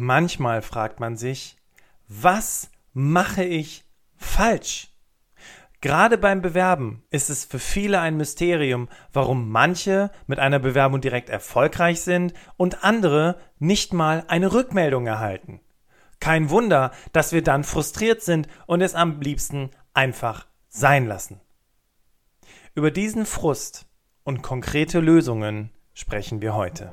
Manchmal fragt man sich, was mache ich falsch? Gerade beim Bewerben ist es für viele ein Mysterium, warum manche mit einer Bewerbung direkt erfolgreich sind und andere nicht mal eine Rückmeldung erhalten. Kein Wunder, dass wir dann frustriert sind und es am liebsten einfach sein lassen. Über diesen Frust und konkrete Lösungen sprechen wir heute.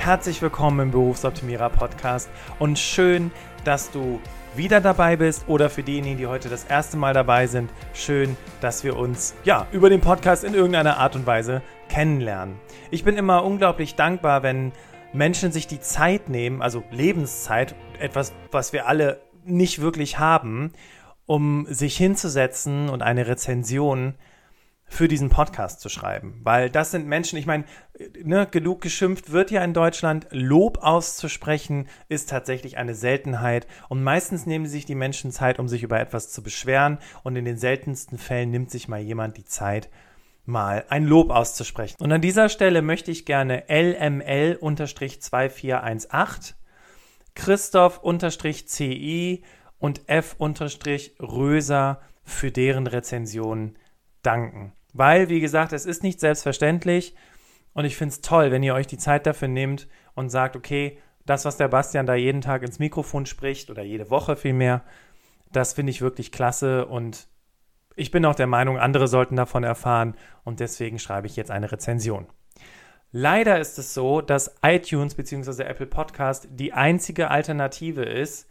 Herzlich willkommen im Berufsoptimierer Podcast und schön, dass du wieder dabei bist oder für diejenigen, die heute das erste Mal dabei sind, schön, dass wir uns ja über den Podcast in irgendeiner Art und Weise kennenlernen. Ich bin immer unglaublich dankbar, wenn Menschen sich die Zeit nehmen, also Lebenszeit, etwas, was wir alle nicht wirklich haben, um sich hinzusetzen und eine Rezension für diesen Podcast zu schreiben. Weil das sind Menschen, ich meine, ne, genug geschimpft wird ja in Deutschland. Lob auszusprechen ist tatsächlich eine Seltenheit. Und meistens nehmen sich die Menschen Zeit, um sich über etwas zu beschweren. Und in den seltensten Fällen nimmt sich mal jemand die Zeit, mal ein Lob auszusprechen. Und an dieser Stelle möchte ich gerne LML-2418, Christoph-CI und F-Röser für deren Rezensionen danken. Weil, wie gesagt, es ist nicht selbstverständlich und ich finde es toll, wenn ihr euch die Zeit dafür nehmt und sagt, okay, das, was der Bastian da jeden Tag ins Mikrofon spricht oder jede Woche vielmehr, das finde ich wirklich klasse und ich bin auch der Meinung, andere sollten davon erfahren und deswegen schreibe ich jetzt eine Rezension. Leider ist es so, dass iTunes bzw. Apple Podcast die einzige Alternative ist,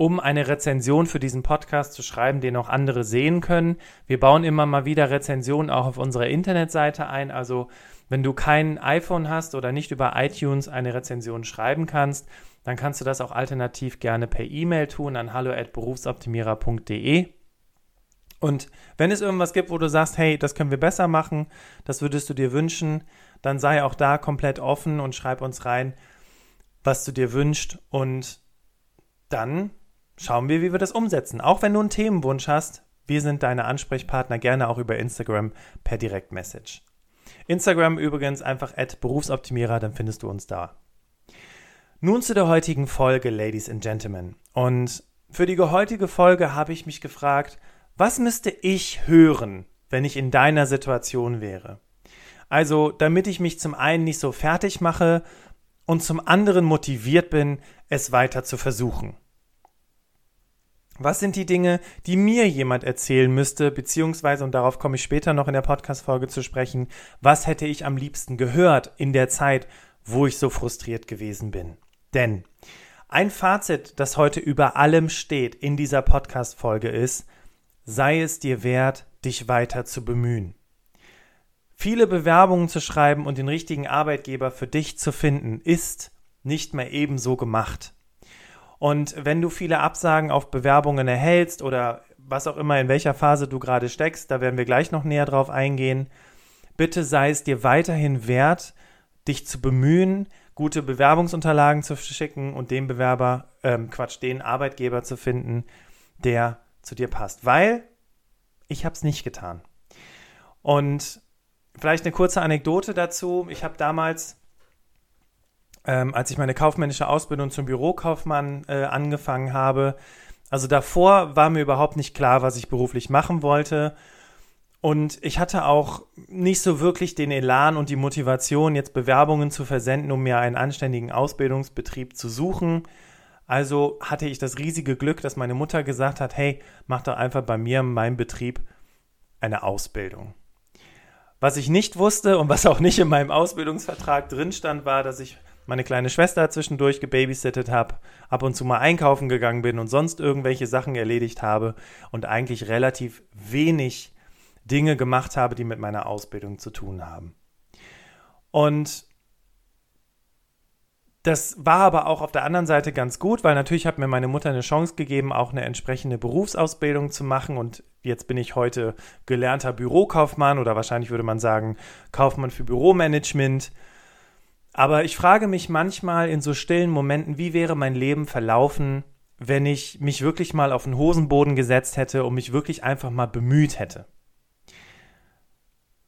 um eine Rezension für diesen Podcast zu schreiben, den auch andere sehen können. Wir bauen immer mal wieder Rezensionen auch auf unserer Internetseite ein. Also wenn du kein iPhone hast oder nicht über iTunes eine Rezension schreiben kannst, dann kannst du das auch alternativ gerne per E-Mail tun an hallo@berufsoptimierer.de. Und wenn es irgendwas gibt, wo du sagst, hey, das können wir besser machen, das würdest du dir wünschen, dann sei auch da komplett offen und schreib uns rein, was du dir wünschst und dann schauen wir, wie wir das umsetzen. Auch wenn du einen Themenwunsch hast, wir sind deine Ansprechpartner, gerne auch über Instagram per Direktmessage. Instagram übrigens einfach at Berufsoptimierer, dann findest du uns da. Nun zu der heutigen Folge, Ladies and Gentlemen. Und für die heutige Folge habe ich mich gefragt, was müsste ich hören, wenn ich in deiner Situation wäre? Also, damit ich mich zum einen nicht so fertig mache und zum anderen motiviert bin, es weiter zu versuchen. Was sind die Dinge, die mir jemand erzählen müsste, beziehungsweise, und darauf komme ich später noch in der Podcast-Folge zu sprechen, was hätte ich am liebsten gehört in der Zeit, wo ich so frustriert gewesen bin? Denn ein Fazit, das heute über allem steht in dieser Podcast-Folge ist, sei es dir wert, dich weiter zu bemühen. Viele Bewerbungen zu schreiben und den richtigen Arbeitgeber für dich zu finden, ist nicht mehr ebenso gemacht. Und wenn du viele Absagen auf Bewerbungen erhältst oder was auch immer, in welcher Phase du gerade steckst, da werden wir gleich noch näher drauf eingehen, bitte sei es dir weiterhin wert, dich zu bemühen, gute Bewerbungsunterlagen zu schicken und den Bewerber, ähm, Quatsch, den Arbeitgeber zu finden, der zu dir passt. Weil ich habe es nicht getan. Und vielleicht eine kurze Anekdote dazu. Ich habe damals ähm, als ich meine kaufmännische Ausbildung zum Bürokaufmann äh, angefangen habe. Also davor war mir überhaupt nicht klar, was ich beruflich machen wollte. Und ich hatte auch nicht so wirklich den Elan und die Motivation, jetzt Bewerbungen zu versenden, um mir einen anständigen Ausbildungsbetrieb zu suchen. Also hatte ich das riesige Glück, dass meine Mutter gesagt hat, hey, mach doch einfach bei mir in meinem Betrieb eine Ausbildung. Was ich nicht wusste und was auch nicht in meinem Ausbildungsvertrag drin stand, war, dass ich meine kleine Schwester zwischendurch gebabysittet habe, ab und zu mal einkaufen gegangen bin und sonst irgendwelche Sachen erledigt habe und eigentlich relativ wenig Dinge gemacht habe, die mit meiner Ausbildung zu tun haben. Und das war aber auch auf der anderen Seite ganz gut, weil natürlich hat mir meine Mutter eine Chance gegeben, auch eine entsprechende Berufsausbildung zu machen. Und jetzt bin ich heute gelernter Bürokaufmann oder wahrscheinlich würde man sagen Kaufmann für Büromanagement. Aber ich frage mich manchmal in so stillen Momenten, wie wäre mein Leben verlaufen, wenn ich mich wirklich mal auf den Hosenboden gesetzt hätte und mich wirklich einfach mal bemüht hätte.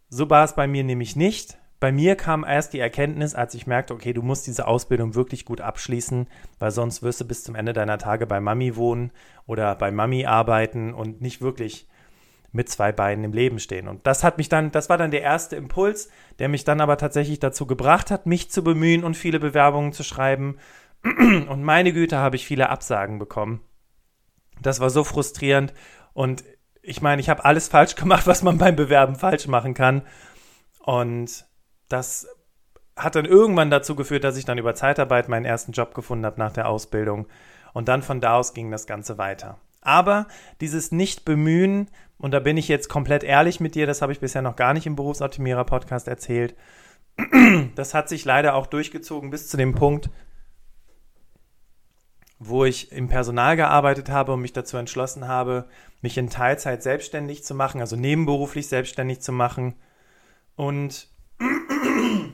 So war es bei mir nämlich nicht. Bei mir kam erst die Erkenntnis, als ich merkte, okay, du musst diese Ausbildung wirklich gut abschließen, weil sonst wirst du bis zum Ende deiner Tage bei Mami wohnen oder bei Mami arbeiten und nicht wirklich mit zwei Beinen im Leben stehen. Und das hat mich dann, das war dann der erste Impuls, der mich dann aber tatsächlich dazu gebracht hat, mich zu bemühen und viele Bewerbungen zu schreiben. Und meine Güte, habe ich viele Absagen bekommen. Das war so frustrierend und ich meine, ich habe alles falsch gemacht, was man beim Bewerben falsch machen kann. Und das hat dann irgendwann dazu geführt, dass ich dann über Zeitarbeit meinen ersten Job gefunden habe nach der Ausbildung. Und dann von da aus ging das Ganze weiter. Aber dieses Nicht-Bemühen, und da bin ich jetzt komplett ehrlich mit dir, das habe ich bisher noch gar nicht im Berufsoptimierer-Podcast erzählt, das hat sich leider auch durchgezogen bis zu dem Punkt, wo ich im Personal gearbeitet habe und mich dazu entschlossen habe, mich in Teilzeit selbstständig zu machen, also nebenberuflich selbstständig zu machen. Und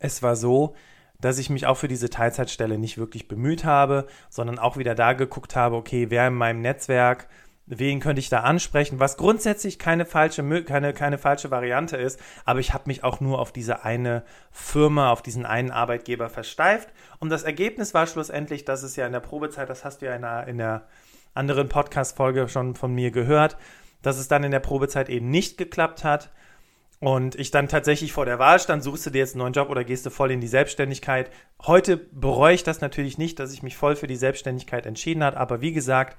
es war so, dass ich mich auch für diese Teilzeitstelle nicht wirklich bemüht habe, sondern auch wieder da geguckt habe, okay, wer in meinem Netzwerk, wen könnte ich da ansprechen, was grundsätzlich keine falsche, keine, keine falsche Variante ist, aber ich habe mich auch nur auf diese eine Firma, auf diesen einen Arbeitgeber versteift. Und das Ergebnis war schlussendlich, dass es ja in der Probezeit, das hast du ja in der, in der anderen Podcast-Folge schon von mir gehört, dass es dann in der Probezeit eben nicht geklappt hat und ich dann tatsächlich vor der Wahl stand, suchst du dir jetzt einen neuen Job oder gehst du voll in die Selbstständigkeit. Heute bereue ich das natürlich nicht, dass ich mich voll für die Selbstständigkeit entschieden habe, aber wie gesagt,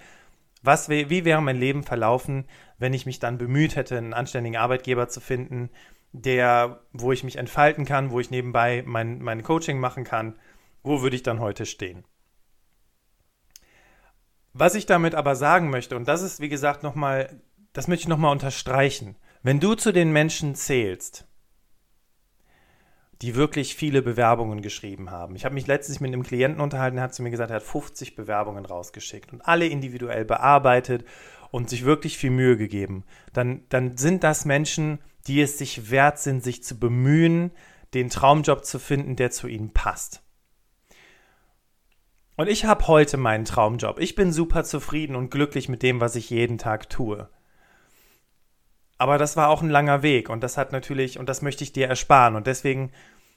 was, wie wäre mein Leben verlaufen, wenn ich mich dann bemüht hätte, einen anständigen Arbeitgeber zu finden, der, wo ich mich entfalten kann, wo ich nebenbei mein, mein Coaching machen kann, wo würde ich dann heute stehen? Was ich damit aber sagen möchte, und das ist, wie gesagt, nochmal, das möchte ich nochmal unterstreichen. Wenn du zu den Menschen zählst, die wirklich viele Bewerbungen geschrieben haben. Ich habe mich letztens mit einem Klienten unterhalten, der hat zu mir gesagt, er hat 50 Bewerbungen rausgeschickt und alle individuell bearbeitet und sich wirklich viel Mühe gegeben. Dann, dann sind das Menschen, die es sich wert sind, sich zu bemühen, den Traumjob zu finden, der zu ihnen passt. Und ich habe heute meinen Traumjob. Ich bin super zufrieden und glücklich mit dem, was ich jeden Tag tue. Aber das war auch ein langer Weg und das hat natürlich, und das möchte ich dir ersparen. Und deswegen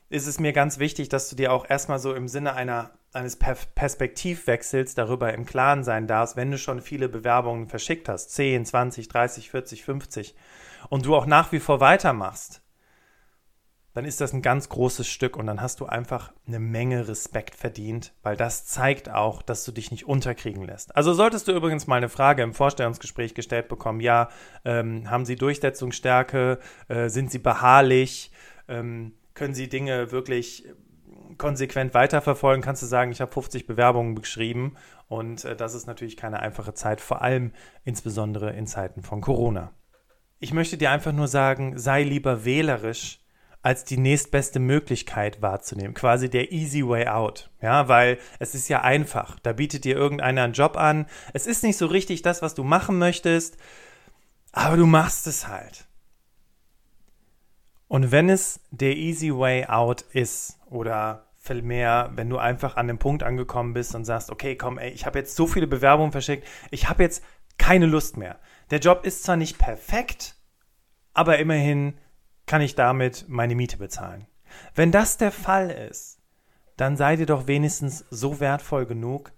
ist es mir ganz wichtig, dass du dir auch erstmal so im Sinne einer, eines Perspektivwechsels darüber im Klaren sein darfst, wenn du schon viele Bewerbungen verschickt hast, 10, 20, 30, 40, 50, und du auch nach wie vor weitermachst, dann ist das ein ganz großes Stück und dann hast du einfach eine Menge Respekt verdient, weil das zeigt auch, dass du dich nicht unterkriegen lässt. Also solltest du übrigens mal eine Frage im Vorstellungsgespräch gestellt bekommen, ja, ähm, haben Sie Durchsetzungsstärke, äh, sind Sie beharrlich, ähm, können Sie Dinge wirklich konsequent weiterverfolgen, kannst du sagen, ich habe 50 Bewerbungen geschrieben und äh, das ist natürlich keine einfache Zeit, vor allem insbesondere in Zeiten von Corona. Ich möchte dir einfach nur sagen, sei lieber wählerisch, als die nächstbeste Möglichkeit wahrzunehmen, quasi der easy way out. Ja, weil es ist ja einfach. Da bietet dir irgendeiner einen Job an. Es ist nicht so richtig das, was du machen möchtest, aber du machst es halt. Und wenn es der easy way out ist oder vielmehr, wenn du einfach an dem Punkt angekommen bist und sagst, okay, komm, ey, ich habe jetzt so viele Bewerbungen verschickt, ich habe jetzt keine Lust mehr. Der Job ist zwar nicht perfekt, aber immerhin kann ich damit meine Miete bezahlen. Wenn das der Fall ist, dann sei dir doch wenigstens so wertvoll genug,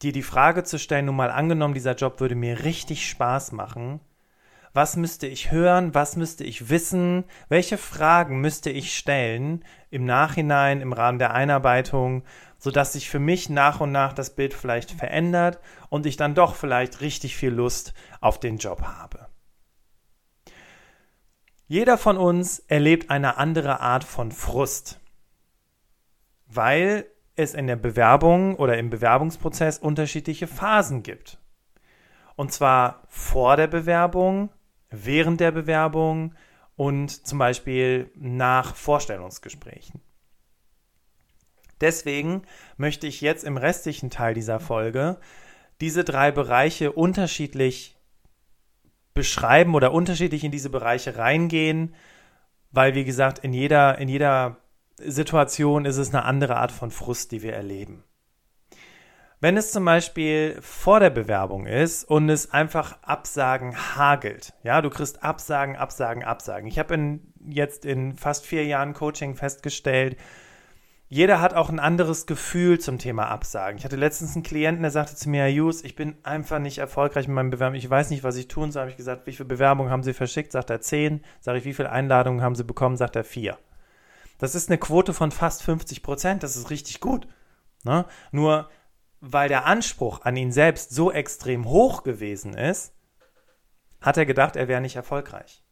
dir die Frage zu stellen, nun mal angenommen, dieser Job würde mir richtig Spaß machen, was müsste ich hören, was müsste ich wissen, welche Fragen müsste ich stellen im Nachhinein, im Rahmen der Einarbeitung, sodass sich für mich nach und nach das Bild vielleicht verändert und ich dann doch vielleicht richtig viel Lust auf den Job habe. Jeder von uns erlebt eine andere Art von Frust, weil es in der Bewerbung oder im Bewerbungsprozess unterschiedliche Phasen gibt. Und zwar vor der Bewerbung, während der Bewerbung und zum Beispiel nach Vorstellungsgesprächen. Deswegen möchte ich jetzt im restlichen Teil dieser Folge diese drei Bereiche unterschiedlich beschreiben oder unterschiedlich in diese Bereiche reingehen, weil wie gesagt, in jeder, in jeder Situation ist es eine andere Art von Frust, die wir erleben. Wenn es zum Beispiel vor der Bewerbung ist und es einfach Absagen hagelt, ja, du kriegst Absagen, Absagen, Absagen. Ich habe jetzt in fast vier Jahren Coaching festgestellt, jeder hat auch ein anderes Gefühl zum Thema Absagen. Ich hatte letztens einen Klienten, der sagte zu mir, Herr Hughes, ich bin einfach nicht erfolgreich mit meinem Bewerbung. Ich weiß nicht, was ich tun soll. Habe ich gesagt, wie viele Bewerbungen haben Sie verschickt? Sagt er zehn. Sage ich, wie viele Einladungen haben Sie bekommen? Sagt er vier. Das ist eine Quote von fast 50 Prozent. Das ist richtig gut. Ne? Nur weil der Anspruch an ihn selbst so extrem hoch gewesen ist, hat er gedacht, er wäre nicht erfolgreich.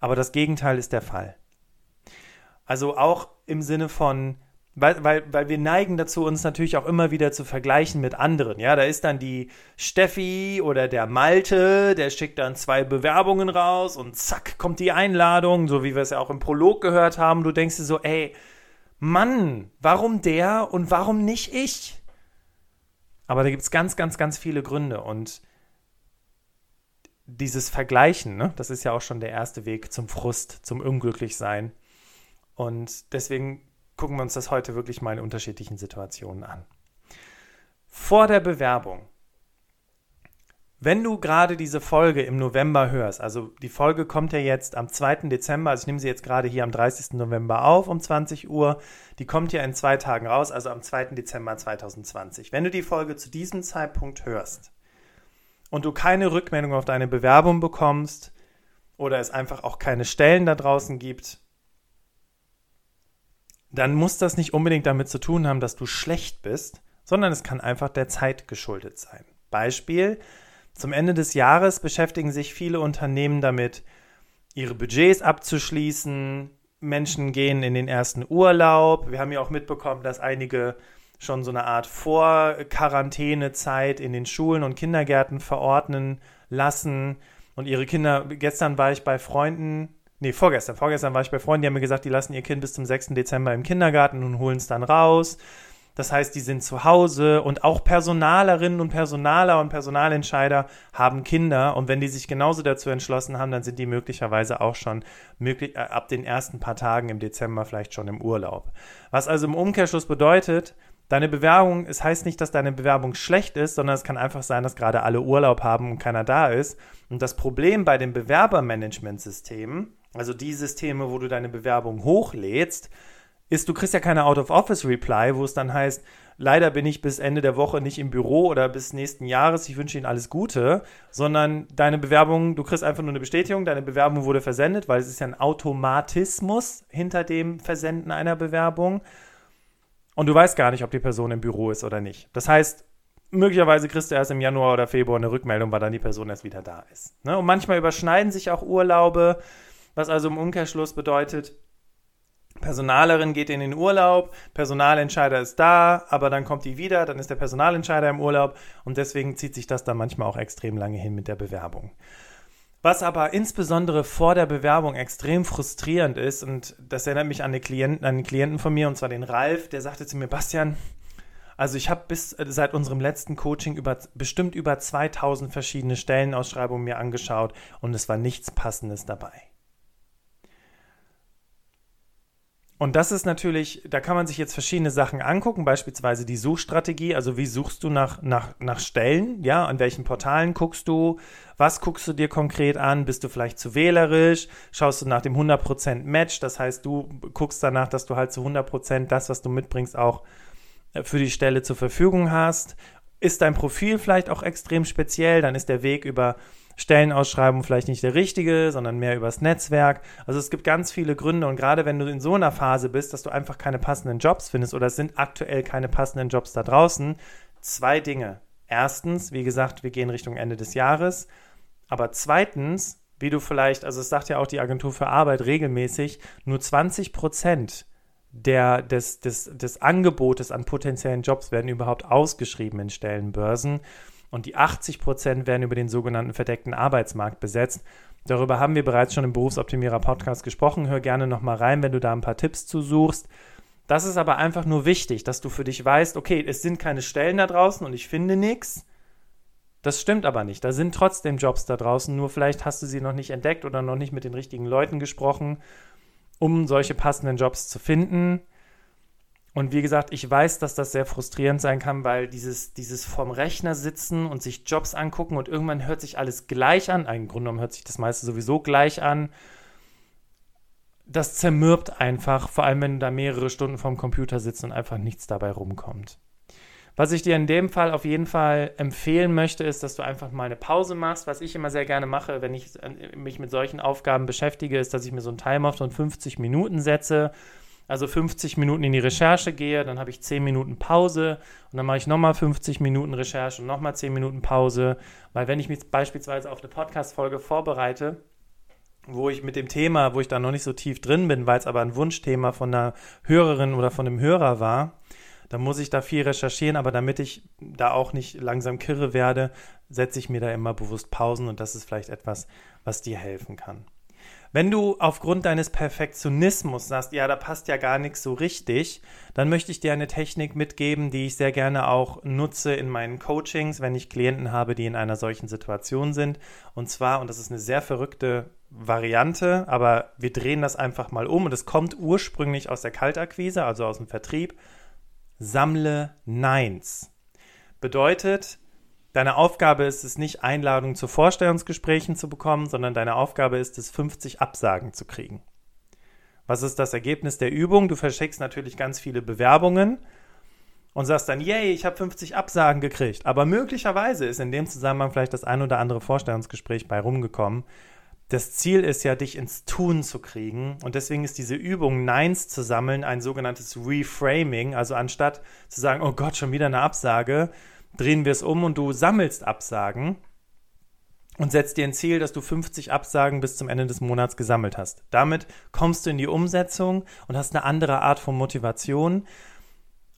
Aber das Gegenteil ist der Fall. Also auch im Sinne von, weil, weil, weil wir neigen dazu, uns natürlich auch immer wieder zu vergleichen mit anderen. Ja, da ist dann die Steffi oder der Malte, der schickt dann zwei Bewerbungen raus und zack, kommt die Einladung, so wie wir es ja auch im Prolog gehört haben. Du denkst dir so, ey, Mann, warum der und warum nicht ich? Aber da gibt es ganz, ganz, ganz viele Gründe und dieses Vergleichen, ne, das ist ja auch schon der erste Weg zum Frust, zum Unglücklichsein. Und deswegen gucken wir uns das heute wirklich mal in unterschiedlichen Situationen an. Vor der Bewerbung. Wenn du gerade diese Folge im November hörst, also die Folge kommt ja jetzt am 2. Dezember, also ich nehme sie jetzt gerade hier am 30. November auf um 20 Uhr, die kommt ja in zwei Tagen raus, also am 2. Dezember 2020. Wenn du die Folge zu diesem Zeitpunkt hörst und du keine Rückmeldung auf deine Bewerbung bekommst oder es einfach auch keine Stellen da draußen gibt, dann muss das nicht unbedingt damit zu tun haben, dass du schlecht bist, sondern es kann einfach der Zeit geschuldet sein. Beispiel, zum Ende des Jahres beschäftigen sich viele Unternehmen damit, ihre Budgets abzuschließen. Menschen gehen in den ersten Urlaub. Wir haben ja auch mitbekommen, dass einige schon so eine Art Vorquarantänezeit in den Schulen und Kindergärten verordnen lassen. Und ihre Kinder, gestern war ich bei Freunden nee, vorgestern, vorgestern war ich bei Freunden, die haben mir gesagt, die lassen ihr Kind bis zum 6. Dezember im Kindergarten und holen es dann raus. Das heißt, die sind zu Hause und auch Personalerinnen und Personaler und Personalentscheider haben Kinder und wenn die sich genauso dazu entschlossen haben, dann sind die möglicherweise auch schon möglich, äh, ab den ersten paar Tagen im Dezember vielleicht schon im Urlaub. Was also im Umkehrschluss bedeutet, deine Bewerbung, es heißt nicht, dass deine Bewerbung schlecht ist, sondern es kann einfach sein, dass gerade alle Urlaub haben und keiner da ist. Und das Problem bei den Bewerbermanagementsystemen also die Systeme, wo du deine Bewerbung hochlädst, ist, du kriegst ja keine Out-of-Office-Reply, wo es dann heißt, leider bin ich bis Ende der Woche nicht im Büro oder bis nächsten Jahres, ich wünsche Ihnen alles Gute, sondern deine Bewerbung, du kriegst einfach nur eine Bestätigung, deine Bewerbung wurde versendet, weil es ist ja ein Automatismus hinter dem Versenden einer Bewerbung und du weißt gar nicht, ob die Person im Büro ist oder nicht. Das heißt, möglicherweise kriegst du erst im Januar oder Februar eine Rückmeldung, weil dann die Person erst wieder da ist. Ne? Und manchmal überschneiden sich auch Urlaube, was also im Umkehrschluss bedeutet, Personalerin geht in den Urlaub, Personalentscheider ist da, aber dann kommt die wieder, dann ist der Personalentscheider im Urlaub und deswegen zieht sich das dann manchmal auch extrem lange hin mit der Bewerbung. Was aber insbesondere vor der Bewerbung extrem frustrierend ist, und das erinnert mich an, eine Klienten, an einen Klienten von mir, und zwar den Ralf, der sagte zu mir, Bastian, also ich habe bis äh, seit unserem letzten Coaching über, bestimmt über 2000 verschiedene Stellenausschreibungen mir angeschaut und es war nichts Passendes dabei. Und das ist natürlich, da kann man sich jetzt verschiedene Sachen angucken, beispielsweise die Suchstrategie, also wie suchst du nach, nach, nach Stellen, ja, an welchen Portalen guckst du, was guckst du dir konkret an, bist du vielleicht zu wählerisch, schaust du nach dem 100% Match, das heißt, du guckst danach, dass du halt zu 100% das, was du mitbringst, auch äh, für die Stelle zur Verfügung hast. Ist dein Profil vielleicht auch extrem speziell, dann ist der Weg über Stellenausschreibung vielleicht nicht der richtige, sondern mehr übers Netzwerk. Also es gibt ganz viele Gründe und gerade wenn du in so einer Phase bist, dass du einfach keine passenden Jobs findest oder es sind aktuell keine passenden Jobs da draußen, zwei Dinge. Erstens, wie gesagt, wir gehen Richtung Ende des Jahres, aber zweitens, wie du vielleicht, also es sagt ja auch die Agentur für Arbeit regelmäßig, nur 20 Prozent der, des, des, des Angebotes an potenziellen Jobs werden überhaupt ausgeschrieben in Stellenbörsen und die 80 Prozent werden über den sogenannten verdeckten Arbeitsmarkt besetzt. Darüber haben wir bereits schon im Berufsoptimierer Podcast gesprochen. Hör gerne nochmal rein, wenn du da ein paar Tipps zu suchst. Das ist aber einfach nur wichtig, dass du für dich weißt, okay, es sind keine Stellen da draußen und ich finde nichts. Das stimmt aber nicht. Da sind trotzdem Jobs da draußen, nur vielleicht hast du sie noch nicht entdeckt oder noch nicht mit den richtigen Leuten gesprochen, um solche passenden Jobs zu finden. Und wie gesagt, ich weiß, dass das sehr frustrierend sein kann, weil dieses, dieses vorm Rechner sitzen und sich Jobs angucken und irgendwann hört sich alles gleich an. Im Grunde genommen hört sich das meiste sowieso gleich an. Das zermürbt einfach, vor allem wenn du da mehrere Stunden vorm Computer sitzt und einfach nichts dabei rumkommt. Was ich dir in dem Fall auf jeden Fall empfehlen möchte, ist, dass du einfach mal eine Pause machst. Was ich immer sehr gerne mache, wenn ich äh, mich mit solchen Aufgaben beschäftige, ist, dass ich mir so einen Timer von 50 Minuten setze. Also 50 Minuten in die Recherche gehe, dann habe ich 10 Minuten Pause und dann mache ich nochmal 50 Minuten Recherche und nochmal 10 Minuten Pause. Weil wenn ich mich beispielsweise auf eine Podcast-Folge vorbereite, wo ich mit dem Thema, wo ich da noch nicht so tief drin bin, weil es aber ein Wunschthema von einer Hörerin oder von einem Hörer war, dann muss ich da viel recherchieren, aber damit ich da auch nicht langsam kirre werde, setze ich mir da immer bewusst Pausen und das ist vielleicht etwas, was dir helfen kann. Wenn du aufgrund deines Perfektionismus sagst, ja, da passt ja gar nichts so richtig, dann möchte ich dir eine Technik mitgeben, die ich sehr gerne auch nutze in meinen Coachings, wenn ich Klienten habe, die in einer solchen Situation sind. Und zwar, und das ist eine sehr verrückte Variante, aber wir drehen das einfach mal um und es kommt ursprünglich aus der Kaltakquise, also aus dem Vertrieb sammle Neins. Bedeutet, deine Aufgabe ist es nicht, Einladungen zu Vorstellungsgesprächen zu bekommen, sondern deine Aufgabe ist es, 50 Absagen zu kriegen. Was ist das Ergebnis der Übung? Du verschickst natürlich ganz viele Bewerbungen und sagst dann, yay, ich habe 50 Absagen gekriegt. Aber möglicherweise ist in dem Zusammenhang vielleicht das ein oder andere Vorstellungsgespräch bei rumgekommen, das Ziel ist ja, dich ins Tun zu kriegen. Und deswegen ist diese Übung, Neins zu sammeln, ein sogenanntes Reframing. Also anstatt zu sagen, oh Gott, schon wieder eine Absage, drehen wir es um und du sammelst Absagen und setzt dir ein Ziel, dass du 50 Absagen bis zum Ende des Monats gesammelt hast. Damit kommst du in die Umsetzung und hast eine andere Art von Motivation.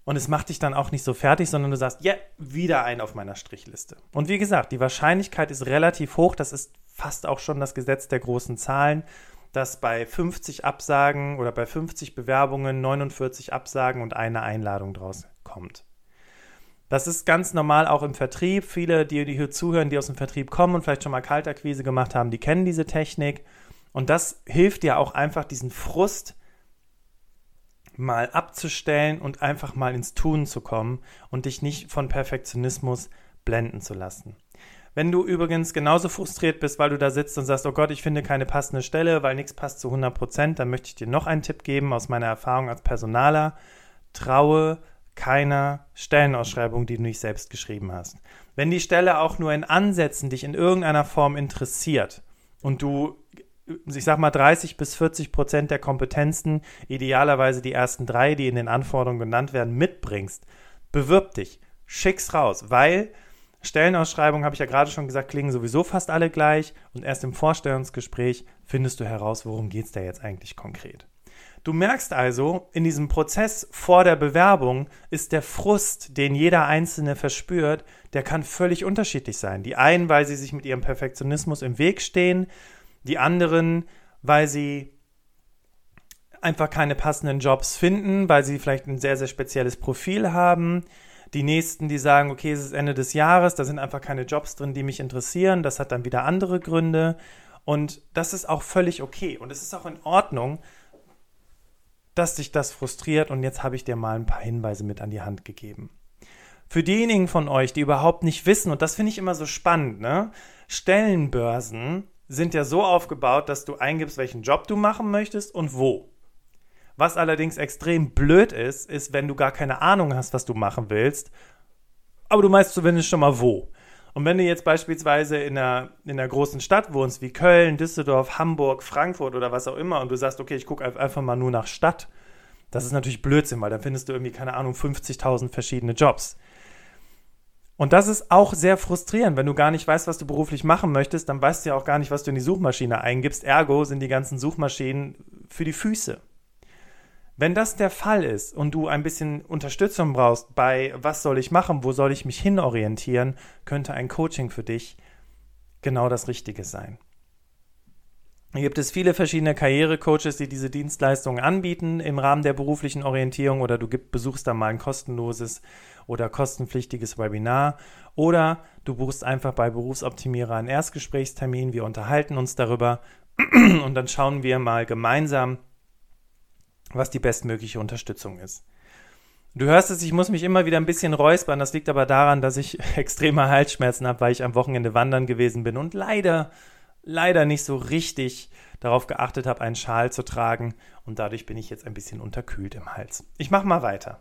Und es macht dich dann auch nicht so fertig, sondern du sagst, ja, yeah, wieder ein auf meiner Strichliste. Und wie gesagt, die Wahrscheinlichkeit ist relativ hoch. Das ist fast auch schon das Gesetz der großen Zahlen, dass bei 50 Absagen oder bei 50 Bewerbungen 49 Absagen und eine Einladung draus kommt. Das ist ganz normal auch im Vertrieb. Viele, die, hier zuhören, die aus dem Vertrieb kommen und vielleicht schon mal Kaltakquise gemacht haben, die kennen diese Technik. Und das hilft dir auch einfach, diesen Frust mal abzustellen und einfach mal ins Tun zu kommen und dich nicht von Perfektionismus blenden zu lassen. Wenn du übrigens genauso frustriert bist, weil du da sitzt und sagst, oh Gott, ich finde keine passende Stelle, weil nichts passt zu 100 Prozent, dann möchte ich dir noch einen Tipp geben aus meiner Erfahrung als Personaler. Traue keiner Stellenausschreibung, die du nicht selbst geschrieben hast. Wenn die Stelle auch nur in Ansätzen dich in irgendeiner Form interessiert und du ich sag mal 30 bis 40 Prozent der Kompetenzen, idealerweise die ersten drei, die in den Anforderungen genannt werden, mitbringst, bewirb dich, schick's raus, weil Stellenausschreibungen, habe ich ja gerade schon gesagt, klingen sowieso fast alle gleich und erst im Vorstellungsgespräch findest du heraus, worum geht es da jetzt eigentlich konkret. Du merkst also, in diesem Prozess vor der Bewerbung ist der Frust, den jeder Einzelne verspürt, der kann völlig unterschiedlich sein. Die einen, weil sie sich mit ihrem Perfektionismus im Weg stehen, die anderen, weil sie einfach keine passenden Jobs finden, weil sie vielleicht ein sehr, sehr spezielles Profil haben, die nächsten, die sagen, okay, es ist Ende des Jahres, da sind einfach keine Jobs drin, die mich interessieren. Das hat dann wieder andere Gründe. Und das ist auch völlig okay. Und es ist auch in Ordnung, dass dich das frustriert. Und jetzt habe ich dir mal ein paar Hinweise mit an die Hand gegeben. Für diejenigen von euch, die überhaupt nicht wissen, und das finde ich immer so spannend, ne? Stellenbörsen sind ja so aufgebaut, dass du eingibst, welchen Job du machen möchtest und wo. Was allerdings extrem blöd ist, ist, wenn du gar keine Ahnung hast, was du machen willst, aber du weißt zumindest schon mal wo. Und wenn du jetzt beispielsweise in einer, in einer großen Stadt wohnst, wie Köln, Düsseldorf, Hamburg, Frankfurt oder was auch immer, und du sagst, okay, ich gucke einfach mal nur nach Stadt, das ist natürlich Blödsinn, weil dann findest du irgendwie, keine Ahnung, 50.000 verschiedene Jobs. Und das ist auch sehr frustrierend, wenn du gar nicht weißt, was du beruflich machen möchtest, dann weißt du ja auch gar nicht, was du in die Suchmaschine eingibst. Ergo sind die ganzen Suchmaschinen für die Füße. Wenn das der Fall ist und du ein bisschen Unterstützung brauchst bei, was soll ich machen, wo soll ich mich hinorientieren, könnte ein Coaching für dich genau das Richtige sein. Hier gibt es viele verschiedene Karrierecoaches, die diese Dienstleistungen anbieten im Rahmen der beruflichen Orientierung oder du besuchst da mal ein kostenloses oder kostenpflichtiges Webinar oder du buchst einfach bei Berufsoptimierer einen Erstgesprächstermin, wir unterhalten uns darüber und dann schauen wir mal gemeinsam, was die bestmögliche Unterstützung ist. Du hörst es, ich muss mich immer wieder ein bisschen räuspern. Das liegt aber daran, dass ich extreme Halsschmerzen habe, weil ich am Wochenende wandern gewesen bin und leider, leider nicht so richtig darauf geachtet habe, einen Schal zu tragen. Und dadurch bin ich jetzt ein bisschen unterkühlt im Hals. Ich mache mal weiter.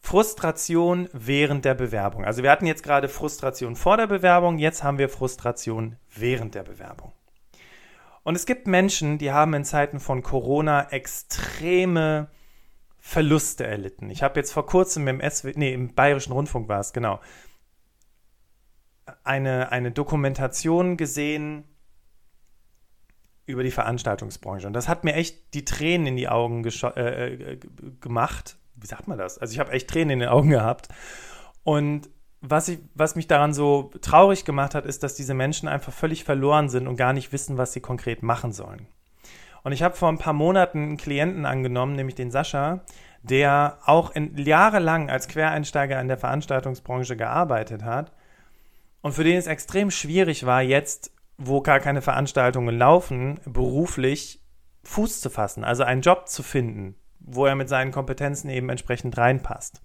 Frustration während der Bewerbung. Also wir hatten jetzt gerade Frustration vor der Bewerbung, jetzt haben wir Frustration während der Bewerbung. Und es gibt Menschen, die haben in Zeiten von Corona extreme Verluste erlitten. Ich habe jetzt vor kurzem im, SW, nee, im Bayerischen Rundfunk war es, genau, eine, eine Dokumentation gesehen über die Veranstaltungsbranche. Und das hat mir echt die Tränen in die Augen äh, äh gemacht. Wie sagt man das? Also ich habe echt Tränen in den Augen gehabt. Und was, ich, was mich daran so traurig gemacht hat, ist, dass diese Menschen einfach völlig verloren sind und gar nicht wissen, was sie konkret machen sollen. Und ich habe vor ein paar Monaten einen Klienten angenommen, nämlich den Sascha, der auch in, jahrelang als Quereinsteiger in der Veranstaltungsbranche gearbeitet hat und für den es extrem schwierig war, jetzt, wo gar keine Veranstaltungen laufen, beruflich Fuß zu fassen, also einen Job zu finden, wo er mit seinen Kompetenzen eben entsprechend reinpasst.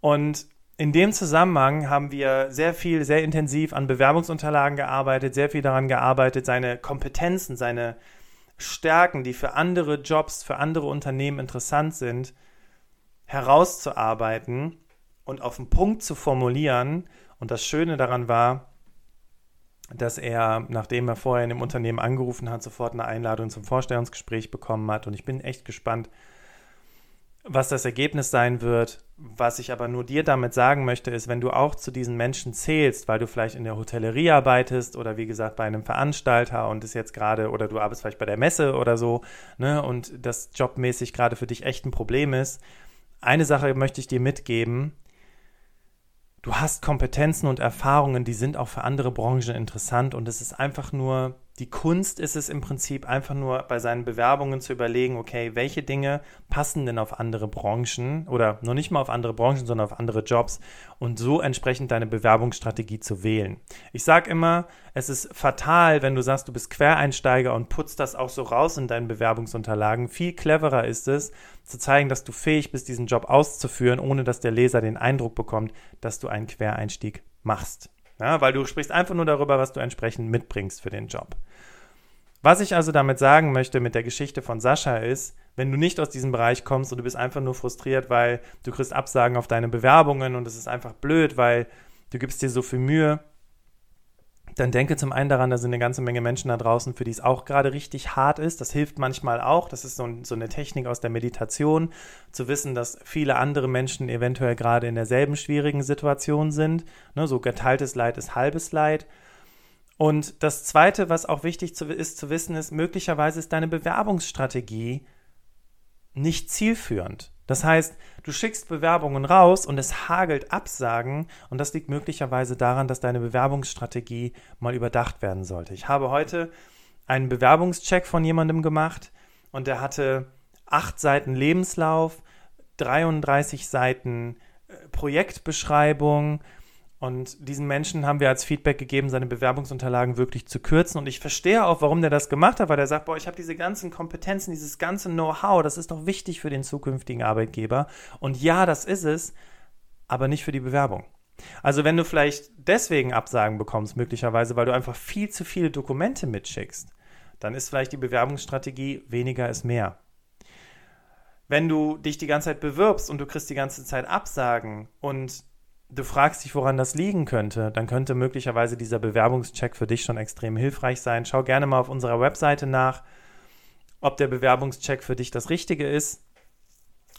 Und in dem Zusammenhang haben wir sehr viel, sehr intensiv an Bewerbungsunterlagen gearbeitet, sehr viel daran gearbeitet, seine Kompetenzen, seine Stärken, die für andere Jobs, für andere Unternehmen interessant sind, herauszuarbeiten und auf den Punkt zu formulieren. Und das Schöne daran war, dass er, nachdem er vorher in dem Unternehmen angerufen hat, sofort eine Einladung zum Vorstellungsgespräch bekommen hat. Und ich bin echt gespannt, was das Ergebnis sein wird. Was ich aber nur dir damit sagen möchte, ist, wenn du auch zu diesen Menschen zählst, weil du vielleicht in der Hotellerie arbeitest oder wie gesagt bei einem Veranstalter und ist jetzt gerade, oder du arbeitest vielleicht bei der Messe oder so, ne, und das jobmäßig gerade für dich echt ein Problem ist, eine Sache möchte ich dir mitgeben. Du hast Kompetenzen und Erfahrungen, die sind auch für andere Branchen interessant und es ist einfach nur die Kunst ist es im Prinzip einfach nur bei seinen Bewerbungen zu überlegen, okay, welche Dinge passen denn auf andere Branchen oder noch nicht mal auf andere Branchen, sondern auf andere Jobs und so entsprechend deine Bewerbungsstrategie zu wählen. Ich sage immer, es ist fatal, wenn du sagst, du bist Quereinsteiger und putzt das auch so raus in deinen Bewerbungsunterlagen. Viel cleverer ist es, zu zeigen, dass du fähig bist, diesen Job auszuführen, ohne dass der Leser den Eindruck bekommt, dass du einen Quereinstieg machst. Ja, weil du sprichst einfach nur darüber, was du entsprechend mitbringst für den Job. Was ich also damit sagen möchte mit der Geschichte von Sascha ist, wenn du nicht aus diesem Bereich kommst und du bist einfach nur frustriert, weil du kriegst Absagen auf deine Bewerbungen und es ist einfach blöd, weil du gibst dir so viel Mühe, dann denke zum einen daran, da sind eine ganze Menge Menschen da draußen, für die es auch gerade richtig hart ist. Das hilft manchmal auch. Das ist so, so, eine Technik aus der Meditation, zu wissen, dass viele andere Menschen eventuell gerade in derselben schwierigen Situation sind. Ne, so geteiltes Leid ist halbes Leid. Und das Zweite, was auch wichtig zu, ist zu wissen, ist, möglicherweise ist deine Bewerbungsstrategie nicht zielführend. Das heißt, du schickst Bewerbungen raus und es hagelt Absagen und das liegt möglicherweise daran, dass deine Bewerbungsstrategie mal überdacht werden sollte. Ich habe heute einen Bewerbungscheck von jemandem gemacht und der hatte acht Seiten Lebenslauf, 33 Seiten äh, Projektbeschreibung, und diesen Menschen haben wir als Feedback gegeben, seine Bewerbungsunterlagen wirklich zu kürzen. Und ich verstehe auch, warum der das gemacht hat, weil er sagt, boah, ich habe diese ganzen Kompetenzen, dieses ganze Know-how, das ist doch wichtig für den zukünftigen Arbeitgeber. Und ja, das ist es, aber nicht für die Bewerbung. Also wenn du vielleicht deswegen Absagen bekommst, möglicherweise, weil du einfach viel zu viele Dokumente mitschickst, dann ist vielleicht die Bewerbungsstrategie weniger ist mehr. Wenn du dich die ganze Zeit bewirbst und du kriegst die ganze Zeit Absagen und du fragst dich, woran das liegen könnte, dann könnte möglicherweise dieser Bewerbungscheck für dich schon extrem hilfreich sein. Schau gerne mal auf unserer Webseite nach, ob der Bewerbungscheck für dich das Richtige ist.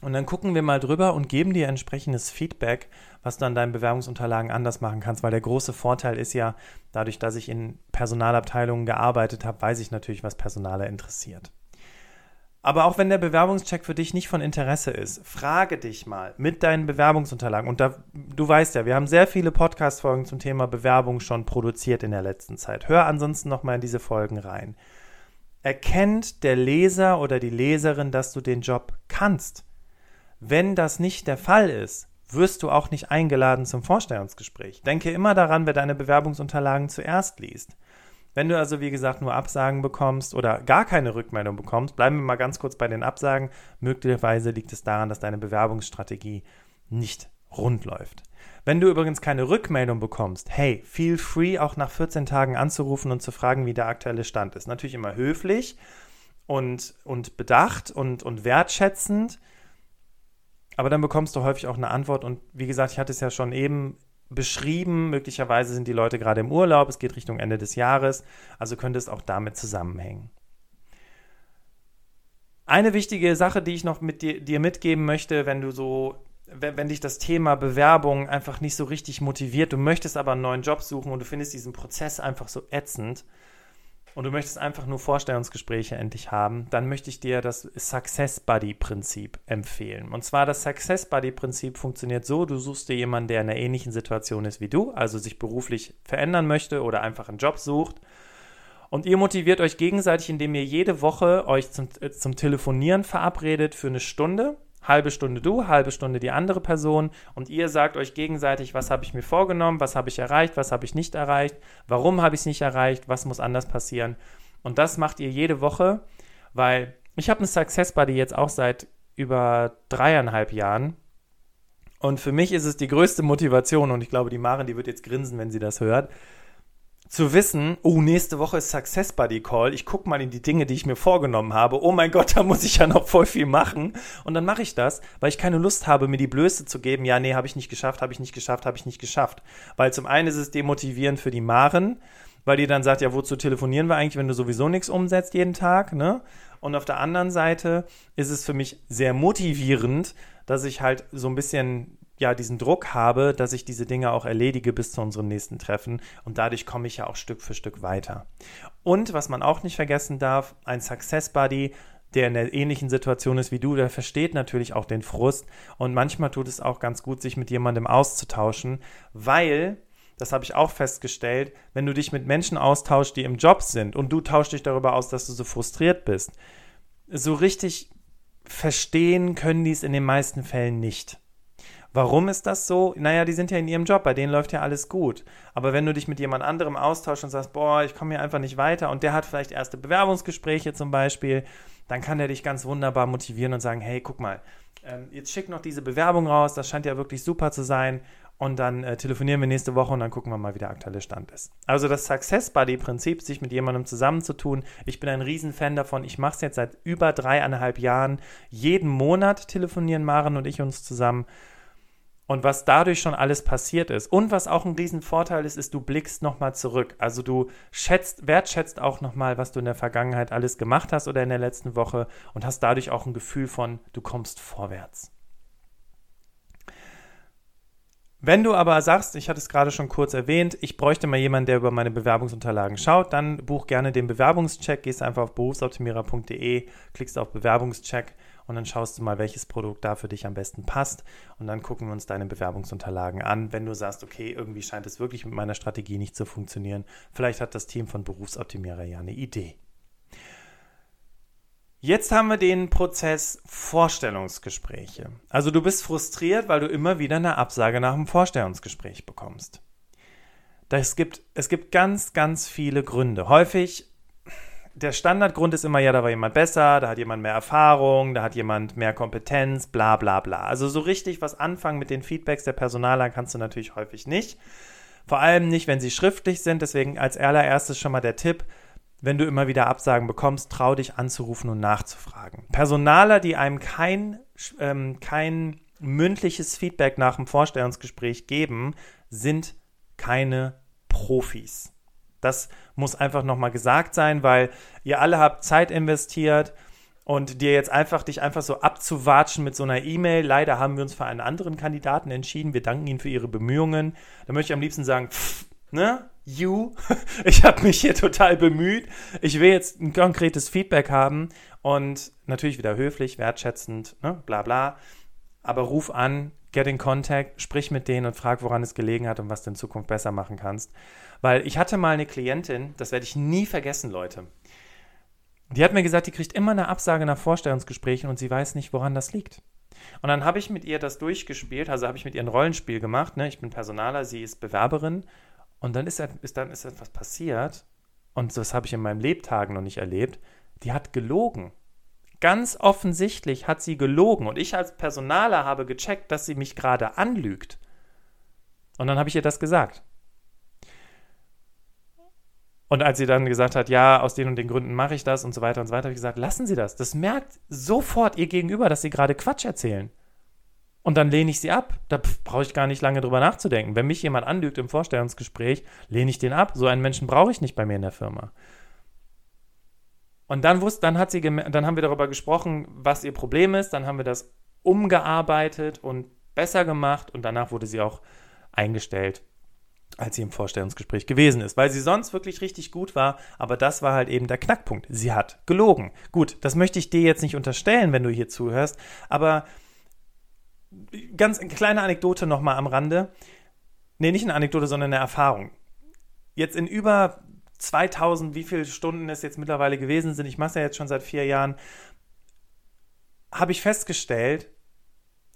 Und dann gucken wir mal drüber und geben dir entsprechendes Feedback, was du an deinen Bewerbungsunterlagen anders machen kannst, weil der große Vorteil ist ja, dadurch, dass ich in Personalabteilungen gearbeitet habe, weiß ich natürlich, was Personaler interessiert. Aber auch wenn der Bewerbungscheck für dich nicht von Interesse ist, frage dich mal mit deinen Bewerbungsunterlagen. Und da, du weißt ja, wir haben sehr viele Podcast-Folgen zum Thema Bewerbung schon produziert in der letzten Zeit. Hör ansonsten nochmal in diese Folgen rein. Erkennt der Leser oder die Leserin, dass du den Job kannst? Wenn das nicht der Fall ist, wirst du auch nicht eingeladen zum Vorstellungsgespräch. Denke immer daran, wer deine Bewerbungsunterlagen zuerst liest. Wenn du also, wie gesagt, nur Absagen bekommst oder gar keine Rückmeldung bekommst, bleiben wir mal ganz kurz bei den Absagen. Möglicherweise liegt es daran, dass deine Bewerbungsstrategie nicht rund läuft. Wenn du übrigens keine Rückmeldung bekommst, hey, feel free auch nach 14 Tagen anzurufen und zu fragen, wie der aktuelle Stand ist. Natürlich immer höflich und, und bedacht und, und wertschätzend, aber dann bekommst du häufig auch eine Antwort. Und wie gesagt, ich hatte es ja schon eben beschrieben. Möglicherweise sind die Leute gerade im Urlaub, es geht Richtung Ende des Jahres, also könnte es auch damit zusammenhängen. Eine wichtige Sache, die ich noch mit dir, dir mitgeben möchte, wenn du so, wenn, wenn dich das Thema Bewerbung einfach nicht so richtig motiviert, du möchtest aber einen neuen Job suchen und du findest diesen Prozess einfach so ätzend, und du möchtest einfach nur Vorstellungsgespräche endlich haben, dann möchte ich dir das Success Buddy Prinzip empfehlen. Und zwar das Success Buddy Prinzip funktioniert so, du suchst dir jemanden, der in einer ähnlichen Situation ist wie du, also sich beruflich verändern möchte oder einfach einen Job sucht. Und ihr motiviert euch gegenseitig, indem ihr jede Woche euch zum, äh, zum Telefonieren verabredet für eine Stunde halbe Stunde du, halbe Stunde die andere Person und ihr sagt euch gegenseitig, was habe ich mir vorgenommen, was habe ich erreicht, was habe ich nicht erreicht, warum habe ich es nicht erreicht, was muss anders passieren. Und das macht ihr jede Woche, weil ich habe einen Success Buddy jetzt auch seit über dreieinhalb Jahren. Und für mich ist es die größte Motivation, und ich glaube, die Maren, die wird jetzt grinsen, wenn sie das hört, zu wissen, oh, nächste Woche ist Success Buddy Call, ich gucke mal in die Dinge, die ich mir vorgenommen habe, oh mein Gott, da muss ich ja noch voll viel machen. Und dann mache ich das, weil ich keine Lust habe, mir die Blöße zu geben, ja, nee, habe ich nicht geschafft, habe ich nicht geschafft, habe ich nicht geschafft. Weil zum einen ist es demotivierend für die Maren, weil die dann sagt, ja, wozu telefonieren wir eigentlich, wenn du sowieso nichts umsetzt jeden Tag, ne? Und auf der anderen Seite ist es für mich sehr motivierend, dass ich halt so ein bisschen ja diesen Druck habe, dass ich diese Dinge auch erledige bis zu unserem nächsten Treffen und dadurch komme ich ja auch Stück für Stück weiter. Und was man auch nicht vergessen darf, ein Success Buddy, der in einer ähnlichen Situation ist wie du, der versteht natürlich auch den Frust und manchmal tut es auch ganz gut, sich mit jemandem auszutauschen, weil das habe ich auch festgestellt, wenn du dich mit Menschen austauschst, die im Job sind und du tauschst dich darüber aus, dass du so frustriert bist, so richtig verstehen können die es in den meisten Fällen nicht. Warum ist das so? Naja, die sind ja in ihrem Job, bei denen läuft ja alles gut. Aber wenn du dich mit jemand anderem austauschst und sagst, boah, ich komme hier einfach nicht weiter und der hat vielleicht erste Bewerbungsgespräche zum Beispiel, dann kann der dich ganz wunderbar motivieren und sagen, hey, guck mal, ähm, jetzt schick noch diese Bewerbung raus, das scheint ja wirklich super zu sein und dann äh, telefonieren wir nächste Woche und dann gucken wir mal, wie der aktuelle Stand ist. Also das Success Buddy Prinzip, sich mit jemandem zusammenzutun. Ich bin ein Riesenfan davon. Ich mache es jetzt seit über dreieinhalb Jahren. Jeden Monat telefonieren Maren und ich uns zusammen und was dadurch schon alles passiert ist. Und was auch ein Riesenvorteil ist, ist, du blickst nochmal zurück. Also du schätzt, wertschätzt auch nochmal, was du in der Vergangenheit alles gemacht hast oder in der letzten Woche und hast dadurch auch ein Gefühl von, du kommst vorwärts. Wenn du aber sagst, ich hatte es gerade schon kurz erwähnt, ich bräuchte mal jemanden, der über meine Bewerbungsunterlagen schaut, dann buch gerne den Bewerbungscheck, gehst einfach auf berufsoptimierer.de, klickst auf Bewerbungscheck und dann schaust du mal, welches Produkt da für dich am besten passt und dann gucken wir uns deine Bewerbungsunterlagen an. Wenn du sagst, okay, irgendwie scheint es wirklich mit meiner Strategie nicht zu funktionieren, vielleicht hat das Team von Berufsoptimierer ja eine Idee. Jetzt haben wir den Prozess Vorstellungsgespräche. Also du bist frustriert, weil du immer wieder eine Absage nach dem Vorstellungsgespräch bekommst. Das gibt, es gibt ganz, ganz viele Gründe. Häufig der Standardgrund ist immer, ja, da war jemand besser, da hat jemand mehr Erfahrung, da hat jemand mehr Kompetenz, bla bla bla. Also so richtig was anfangen mit den Feedbacks der Personaler kannst du natürlich häufig nicht. Vor allem nicht, wenn sie schriftlich sind. Deswegen als allererstes schon mal der Tipp, wenn du immer wieder Absagen bekommst, trau dich anzurufen und nachzufragen. Personaler, die einem kein, ähm, kein mündliches Feedback nach dem Vorstellungsgespräch geben, sind keine Profis. Das muss einfach nochmal gesagt sein, weil ihr alle habt Zeit investiert und dir jetzt einfach dich einfach so abzuwatschen mit so einer E-Mail. Leider haben wir uns für einen anderen Kandidaten entschieden. Wir danken Ihnen für Ihre Bemühungen. Da möchte ich am liebsten sagen, pff, ne? You, ich habe mich hier total bemüht. Ich will jetzt ein konkretes Feedback haben und natürlich wieder höflich, wertschätzend, ne? bla bla. Aber ruf an, get in contact, sprich mit denen und frag, woran es gelegen hat und was du in Zukunft besser machen kannst. Weil ich hatte mal eine Klientin, das werde ich nie vergessen, Leute. Die hat mir gesagt, die kriegt immer eine Absage nach Vorstellungsgesprächen und sie weiß nicht, woran das liegt. Und dann habe ich mit ihr das durchgespielt, also habe ich mit ihr ein Rollenspiel gemacht. Ne? Ich bin Personaler, sie ist Bewerberin. Und dann ist, ist, dann ist etwas passiert, und das habe ich in meinem Lebtagen noch nicht erlebt. Die hat gelogen. Ganz offensichtlich hat sie gelogen. Und ich als Personaler habe gecheckt, dass sie mich gerade anlügt. Und dann habe ich ihr das gesagt. Und als sie dann gesagt hat, ja, aus den und den Gründen mache ich das und so weiter und so weiter, habe ich gesagt, lassen Sie das. Das merkt sofort ihr Gegenüber, dass Sie gerade Quatsch erzählen. Und dann lehne ich sie ab. Da brauche ich gar nicht lange drüber nachzudenken. Wenn mich jemand anlügt im Vorstellungsgespräch, lehne ich den ab. So einen Menschen brauche ich nicht bei mir in der Firma. Und dann wusste, dann hat sie, dann haben wir darüber gesprochen, was ihr Problem ist. Dann haben wir das umgearbeitet und besser gemacht. Und danach wurde sie auch eingestellt als sie im Vorstellungsgespräch gewesen ist, weil sie sonst wirklich richtig gut war, aber das war halt eben der Knackpunkt. Sie hat gelogen. Gut, das möchte ich dir jetzt nicht unterstellen, wenn du hier zuhörst, aber ganz eine kleine Anekdote nochmal am Rande. Nee, nicht eine Anekdote, sondern eine Erfahrung. Jetzt in über 2000, wie viele Stunden es jetzt mittlerweile gewesen sind, ich mache es ja jetzt schon seit vier Jahren, habe ich festgestellt,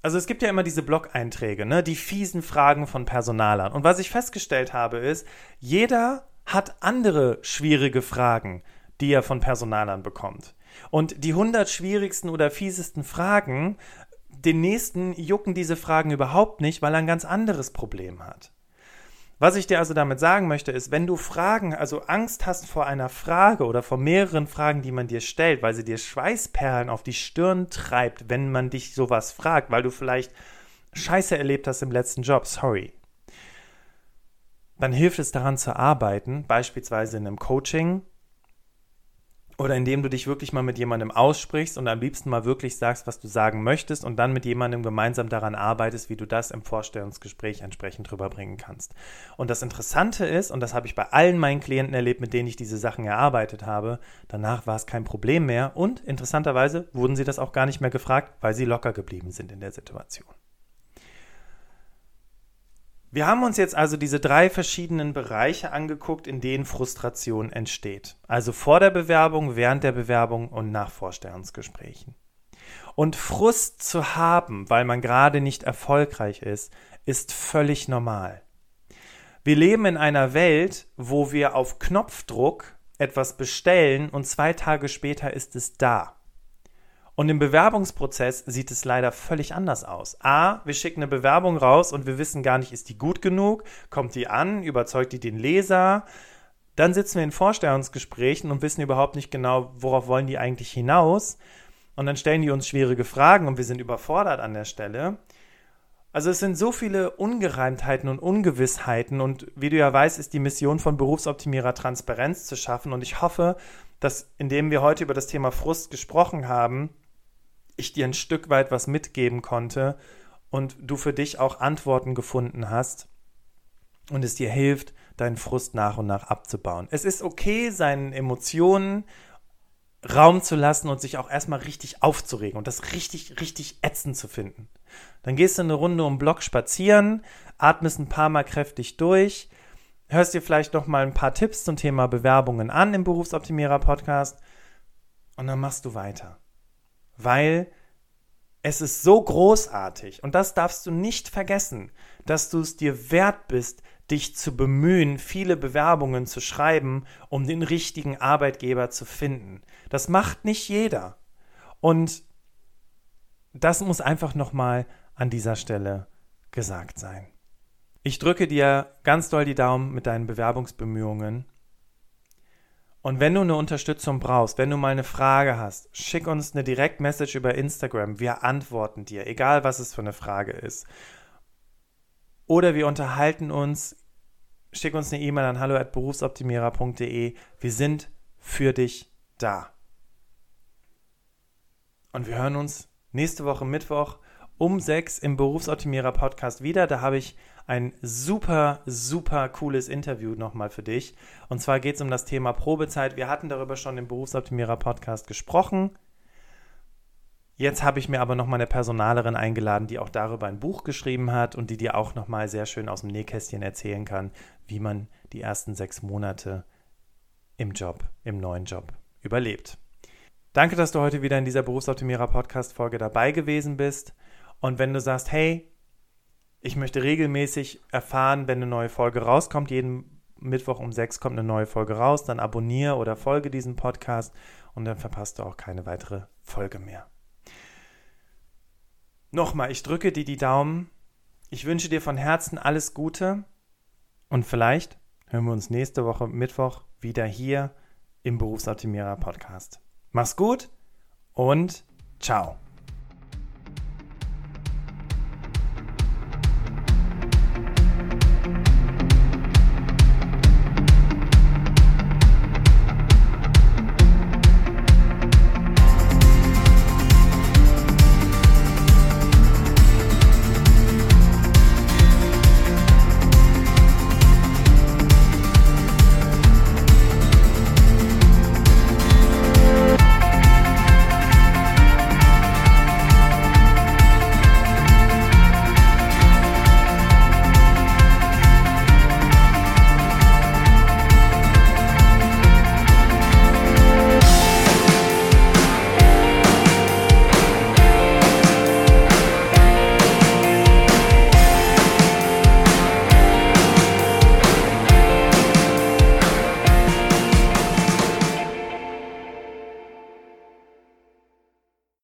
also es gibt ja immer diese Blog-Einträge, ne, die fiesen Fragen von Personalern. Und was ich festgestellt habe, ist, jeder hat andere schwierige Fragen, die er von Personalern bekommt. Und die 100 schwierigsten oder fiesesten Fragen, den nächsten jucken diese Fragen überhaupt nicht, weil er ein ganz anderes Problem hat. Was ich dir also damit sagen möchte, ist, wenn du Fragen, also Angst hast vor einer Frage oder vor mehreren Fragen, die man dir stellt, weil sie dir Schweißperlen auf die Stirn treibt, wenn man dich sowas fragt, weil du vielleicht Scheiße erlebt hast im letzten Job, sorry. Dann hilft es daran zu arbeiten, beispielsweise in einem Coaching oder indem du dich wirklich mal mit jemandem aussprichst und am liebsten mal wirklich sagst, was du sagen möchtest und dann mit jemandem gemeinsam daran arbeitest, wie du das im Vorstellungsgespräch entsprechend rüberbringen kannst. Und das Interessante ist, und das habe ich bei allen meinen Klienten erlebt, mit denen ich diese Sachen erarbeitet habe, danach war es kein Problem mehr und interessanterweise wurden sie das auch gar nicht mehr gefragt, weil sie locker geblieben sind in der Situation. Wir haben uns jetzt also diese drei verschiedenen Bereiche angeguckt, in denen Frustration entsteht. Also vor der Bewerbung, während der Bewerbung und nach Vorstellungsgesprächen. Und Frust zu haben, weil man gerade nicht erfolgreich ist, ist völlig normal. Wir leben in einer Welt, wo wir auf Knopfdruck etwas bestellen und zwei Tage später ist es da. Und im Bewerbungsprozess sieht es leider völlig anders aus. A, wir schicken eine Bewerbung raus und wir wissen gar nicht, ist die gut genug? Kommt die an? Überzeugt die den Leser? Dann sitzen wir in Vorstellungsgesprächen und wissen überhaupt nicht genau, worauf wollen die eigentlich hinaus. Und dann stellen die uns schwierige Fragen und wir sind überfordert an der Stelle. Also es sind so viele Ungereimtheiten und Ungewissheiten und wie du ja weißt, ist die Mission von Berufsoptimierer Transparenz zu schaffen und ich hoffe, dass indem wir heute über das Thema Frust gesprochen haben, ich dir ein Stück weit was mitgeben konnte und du für dich auch Antworten gefunden hast und es dir hilft, deinen Frust nach und nach abzubauen. Es ist okay, seinen Emotionen Raum zu lassen und sich auch erstmal richtig aufzuregen und das richtig, richtig ätzend zu finden. Dann gehst du eine Runde um Block spazieren, atmest ein paar Mal kräftig durch, hörst dir vielleicht noch mal ein paar Tipps zum Thema Bewerbungen an im Berufsoptimierer Podcast und dann machst du weiter weil es ist so großartig und das darfst du nicht vergessen, dass du es dir wert bist, dich zu bemühen, viele Bewerbungen zu schreiben, um den richtigen Arbeitgeber zu finden. Das macht nicht jeder. Und das muss einfach nochmal an dieser Stelle gesagt sein. Ich drücke dir ganz doll die Daumen mit deinen Bewerbungsbemühungen und wenn du eine Unterstützung brauchst, wenn du mal eine Frage hast, schick uns eine Direktmessage über Instagram. Wir antworten dir, egal was es für eine Frage ist. Oder wir unterhalten uns, schick uns eine E-Mail an hallo@berufsoptimierer.de. Wir sind für dich da. Und wir hören uns nächste Woche Mittwoch um sechs im Berufsoptimierer Podcast wieder. Da habe ich ein super, super cooles Interview nochmal für dich. Und zwar geht es um das Thema Probezeit. Wir hatten darüber schon im Berufsoptimierer Podcast gesprochen. Jetzt habe ich mir aber nochmal eine Personalerin eingeladen, die auch darüber ein Buch geschrieben hat und die dir auch nochmal sehr schön aus dem Nähkästchen erzählen kann, wie man die ersten sechs Monate im Job, im neuen Job überlebt. Danke, dass du heute wieder in dieser Berufsoptimierer Podcast-Folge dabei gewesen bist. Und wenn du sagst, hey, ich möchte regelmäßig erfahren, wenn eine neue Folge rauskommt, jeden Mittwoch um sechs kommt eine neue Folge raus, dann abonniere oder folge diesem Podcast und dann verpasst du auch keine weitere Folge mehr. Nochmal, ich drücke dir die Daumen. Ich wünsche dir von Herzen alles Gute und vielleicht hören wir uns nächste Woche Mittwoch wieder hier im Berufsoptimierer Podcast. Mach's gut und ciao.